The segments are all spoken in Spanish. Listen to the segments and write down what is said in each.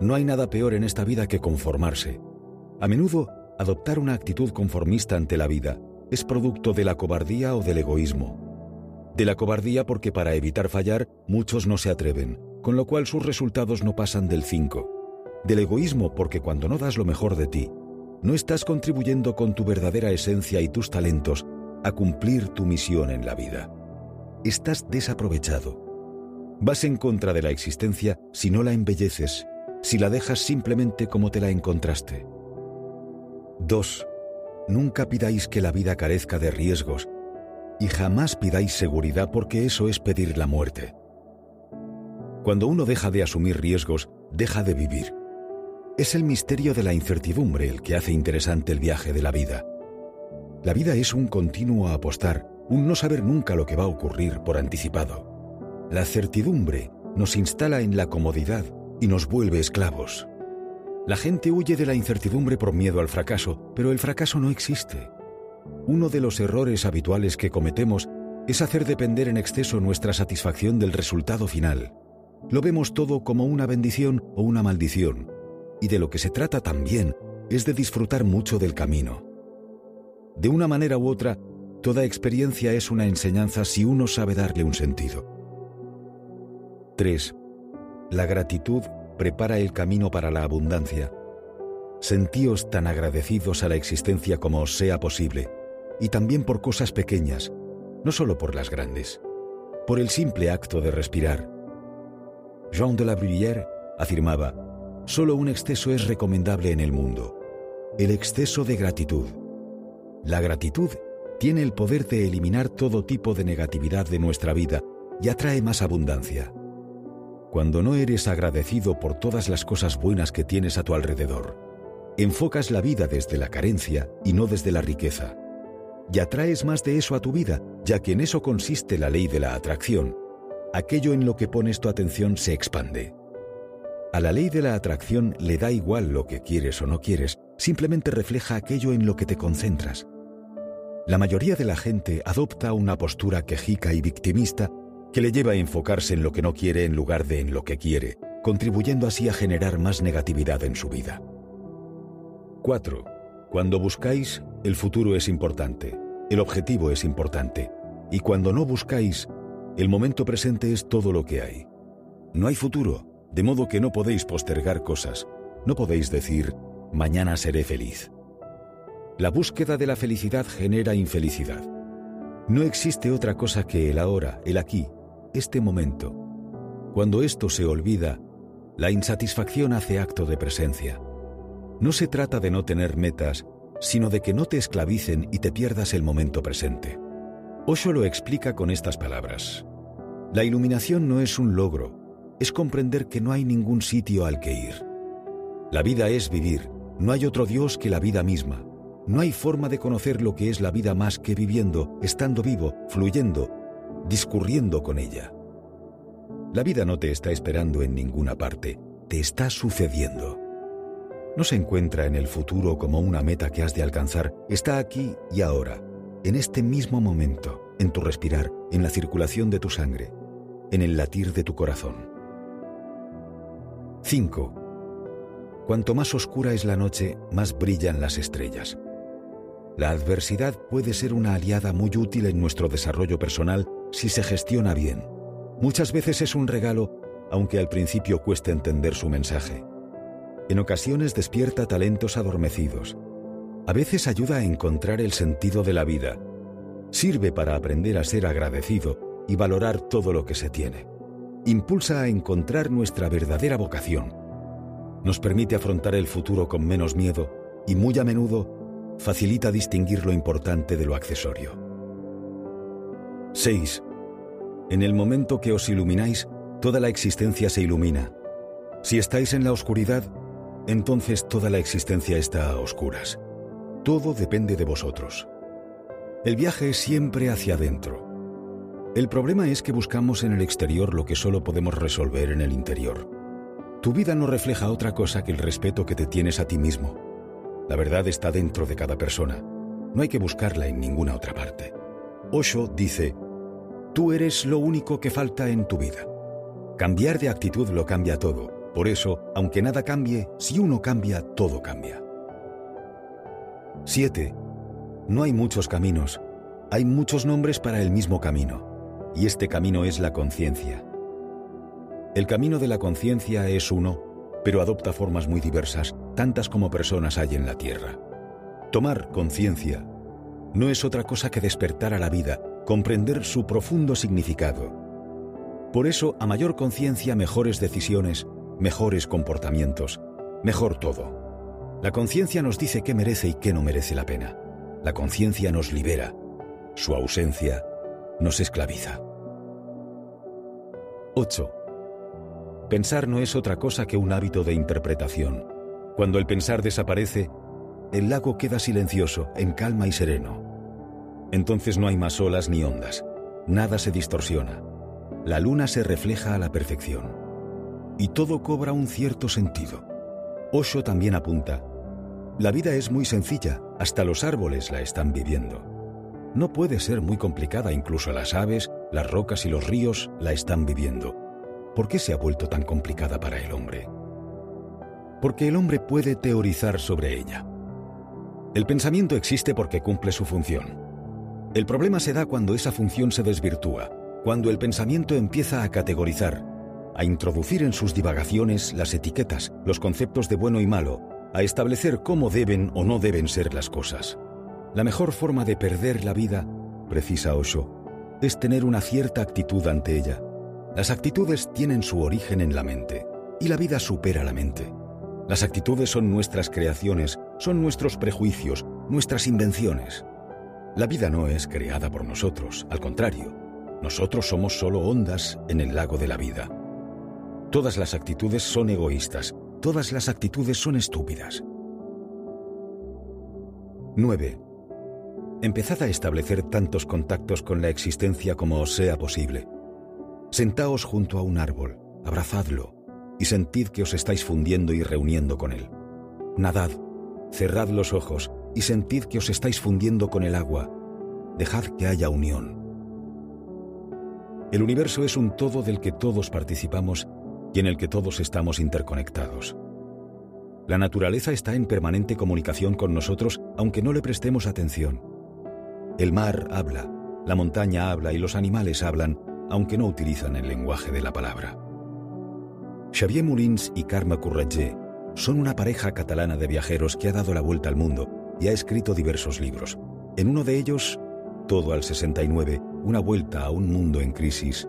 No hay nada peor en esta vida que conformarse. A menudo, adoptar una actitud conformista ante la vida es producto de la cobardía o del egoísmo. De la cobardía porque para evitar fallar muchos no se atreven, con lo cual sus resultados no pasan del 5. Del egoísmo porque cuando no das lo mejor de ti, no estás contribuyendo con tu verdadera esencia y tus talentos a cumplir tu misión en la vida. Estás desaprovechado. Vas en contra de la existencia si no la embelleces, si la dejas simplemente como te la encontraste. 2. Nunca pidáis que la vida carezca de riesgos y jamás pidáis seguridad porque eso es pedir la muerte. Cuando uno deja de asumir riesgos, deja de vivir. Es el misterio de la incertidumbre el que hace interesante el viaje de la vida. La vida es un continuo apostar, un no saber nunca lo que va a ocurrir por anticipado. La certidumbre nos instala en la comodidad y nos vuelve esclavos. La gente huye de la incertidumbre por miedo al fracaso, pero el fracaso no existe. Uno de los errores habituales que cometemos es hacer depender en exceso nuestra satisfacción del resultado final. Lo vemos todo como una bendición o una maldición, y de lo que se trata también es de disfrutar mucho del camino. De una manera u otra, toda experiencia es una enseñanza si uno sabe darle un sentido. 3. La gratitud prepara el camino para la abundancia. Sentíos tan agradecidos a la existencia como os sea posible, y también por cosas pequeñas, no solo por las grandes, por el simple acto de respirar. Jean de la Bruyère afirmaba, Solo un exceso es recomendable en el mundo, el exceso de gratitud. La gratitud tiene el poder de eliminar todo tipo de negatividad de nuestra vida y atrae más abundancia. Cuando no eres agradecido por todas las cosas buenas que tienes a tu alrededor, enfocas la vida desde la carencia y no desde la riqueza. Y atraes más de eso a tu vida, ya que en eso consiste la ley de la atracción. Aquello en lo que pones tu atención se expande. A la ley de la atracción le da igual lo que quieres o no quieres, simplemente refleja aquello en lo que te concentras. La mayoría de la gente adopta una postura quejica y victimista que le lleva a enfocarse en lo que no quiere en lugar de en lo que quiere, contribuyendo así a generar más negatividad en su vida. 4. Cuando buscáis, el futuro es importante, el objetivo es importante, y cuando no buscáis, el momento presente es todo lo que hay. No hay futuro, de modo que no podéis postergar cosas, no podéis decir, mañana seré feliz. La búsqueda de la felicidad genera infelicidad. No existe otra cosa que el ahora, el aquí, este momento. Cuando esto se olvida, la insatisfacción hace acto de presencia. No se trata de no tener metas, sino de que no te esclavicen y te pierdas el momento presente. Osho lo explica con estas palabras. La iluminación no es un logro, es comprender que no hay ningún sitio al que ir. La vida es vivir, no hay otro Dios que la vida misma. No hay forma de conocer lo que es la vida más que viviendo, estando vivo, fluyendo, discurriendo con ella. La vida no te está esperando en ninguna parte, te está sucediendo. No se encuentra en el futuro como una meta que has de alcanzar, está aquí y ahora, en este mismo momento, en tu respirar, en la circulación de tu sangre, en el latir de tu corazón. 5. Cuanto más oscura es la noche, más brillan las estrellas. La adversidad puede ser una aliada muy útil en nuestro desarrollo personal si se gestiona bien. Muchas veces es un regalo, aunque al principio cueste entender su mensaje. En ocasiones despierta talentos adormecidos. A veces ayuda a encontrar el sentido de la vida. Sirve para aprender a ser agradecido y valorar todo lo que se tiene impulsa a encontrar nuestra verdadera vocación. Nos permite afrontar el futuro con menos miedo y muy a menudo facilita distinguir lo importante de lo accesorio. 6. En el momento que os ilumináis, toda la existencia se ilumina. Si estáis en la oscuridad, entonces toda la existencia está a oscuras. Todo depende de vosotros. El viaje es siempre hacia adentro. El problema es que buscamos en el exterior lo que solo podemos resolver en el interior. Tu vida no refleja otra cosa que el respeto que te tienes a ti mismo. La verdad está dentro de cada persona. No hay que buscarla en ninguna otra parte. Osho dice, tú eres lo único que falta en tu vida. Cambiar de actitud lo cambia todo, Por eso, aunque nada cambie, si uno cambia, todo cambia. 7. No hay muchos caminos, hay muchos nombres para el mismo camino, y este camino es la conciencia. El camino de la conciencia es uno, pero adopta formas muy diversas, tantas como personas hay en la Tierra. Tomar conciencia no es otra cosa que despertar a la vida, comprender su profundo significado. Por eso, a mayor conciencia, mejores decisiones, mejores comportamientos, mejor todo. La conciencia nos dice qué merece y qué no merece la pena. La conciencia nos libera. Su ausencia nos esclaviza. 8. Pensar no es otra cosa que un hábito de interpretación. Cuando el pensar desaparece, el lago queda silencioso, en calma y sereno. Entonces no hay más olas ni ondas. Nada se distorsiona. La luna se refleja a la perfección. Y todo cobra un cierto sentido. Osho también apunta, la vida es muy sencilla, hasta los árboles la están viviendo. No puede ser muy complicada, incluso las aves, las rocas y los ríos la están viviendo. ¿Por qué se ha vuelto tan complicada para el hombre? Porque el hombre puede teorizar sobre ella. El pensamiento existe porque cumple su función. El problema se da cuando esa función se desvirtúa, cuando el pensamiento empieza a categorizar, a introducir en sus divagaciones las etiquetas, los conceptos de bueno y malo, a establecer cómo deben o no deben ser las cosas. La mejor forma de perder la vida, precisa Osho, es tener una cierta actitud ante ella. Las actitudes tienen su origen en la mente, y la vida supera la mente. Las actitudes son nuestras creaciones, son nuestros prejuicios, nuestras invenciones. La vida no es creada por nosotros, al contrario, nosotros somos solo ondas en el lago de la vida. Todas las actitudes son egoístas, todas las actitudes son estúpidas. 9. Empezad a establecer tantos contactos con la existencia como os sea posible. Sentaos junto a un árbol, abrazadlo y sentid que os estáis fundiendo y reuniendo con él. Nadad, cerrad los ojos y sentid que os estáis fundiendo con el agua. Dejad que haya unión. El universo es un todo del que todos participamos y en el que todos estamos interconectados. La naturaleza está en permanente comunicación con nosotros aunque no le prestemos atención. El mar habla, la montaña habla y los animales hablan aunque no utilizan el lenguaje de la palabra. Xavier Moulins y Carme Corretger son una pareja catalana de viajeros que ha dado la vuelta al mundo y ha escrito diversos libros. En uno de ellos, Todo al 69, una vuelta a un mundo en crisis,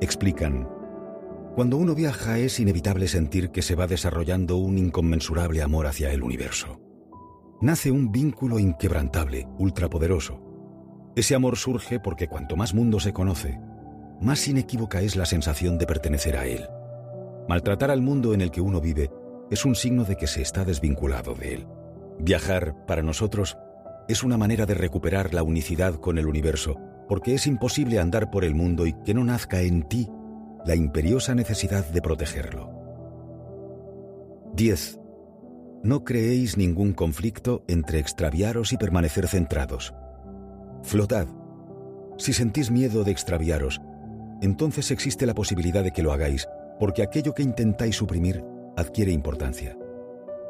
explican cuando uno viaja es inevitable sentir que se va desarrollando un inconmensurable amor hacia el universo. Nace un vínculo inquebrantable, ultrapoderoso. Ese amor surge porque cuanto más mundo se conoce, más inequívoca es la sensación de pertenecer a él. Maltratar al mundo en el que uno vive es un signo de que se está desvinculado de él. Viajar, para nosotros, es una manera de recuperar la unicidad con el universo, porque es imposible andar por el mundo y que no nazca en ti la imperiosa necesidad de protegerlo. 10. No creéis ningún conflicto entre extraviaros y permanecer centrados. Flotad. Si sentís miedo de extraviaros, entonces existe la posibilidad de que lo hagáis, porque aquello que intentáis suprimir adquiere importancia.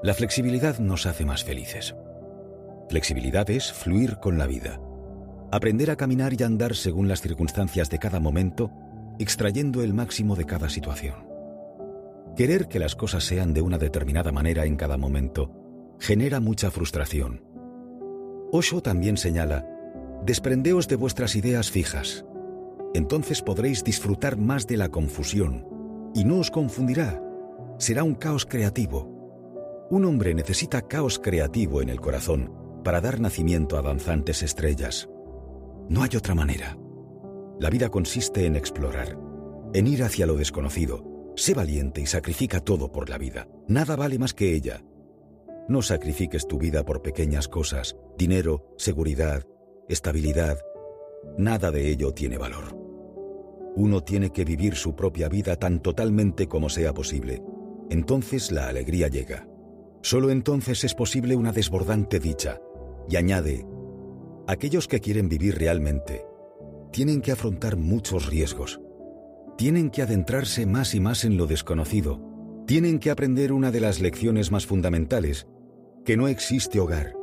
La flexibilidad nos hace más felices. Flexibilidad es fluir con la vida. Aprender a caminar y andar según las circunstancias de cada momento extrayendo el máximo de cada situación. Querer que las cosas sean de una determinada manera en cada momento genera mucha frustración. Osho también señala, desprendeos de vuestras ideas fijas. Entonces podréis disfrutar más de la confusión y no os confundirá. Será un caos creativo. Un hombre necesita caos creativo en el corazón para dar nacimiento a danzantes estrellas. No hay otra manera. La vida consiste en explorar, en ir hacia lo desconocido. Sé valiente y sacrifica todo por la vida. Nada vale más que ella. No sacrifiques tu vida por pequeñas cosas, dinero, seguridad, estabilidad. Nada de ello tiene valor. Uno tiene que vivir su propia vida tan totalmente como sea posible. Entonces la alegría llega. Solo entonces es posible una desbordante dicha. Y añade, aquellos que quieren vivir realmente, tienen que afrontar muchos riesgos. Tienen que adentrarse más y más en lo desconocido, Tienen que aprender una de las lecciones más fundamentales, que no existe hogar,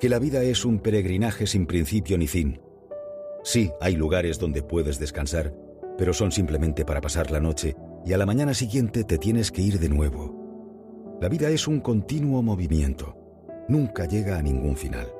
que la vida es un peregrinaje sin principio ni fin. Sí, hay lugares donde puedes descansar, pero son simplemente para pasar la noche y a la mañana siguiente te tienes que ir de nuevo. La vida es un continuo movimiento, nunca llega a ningún final.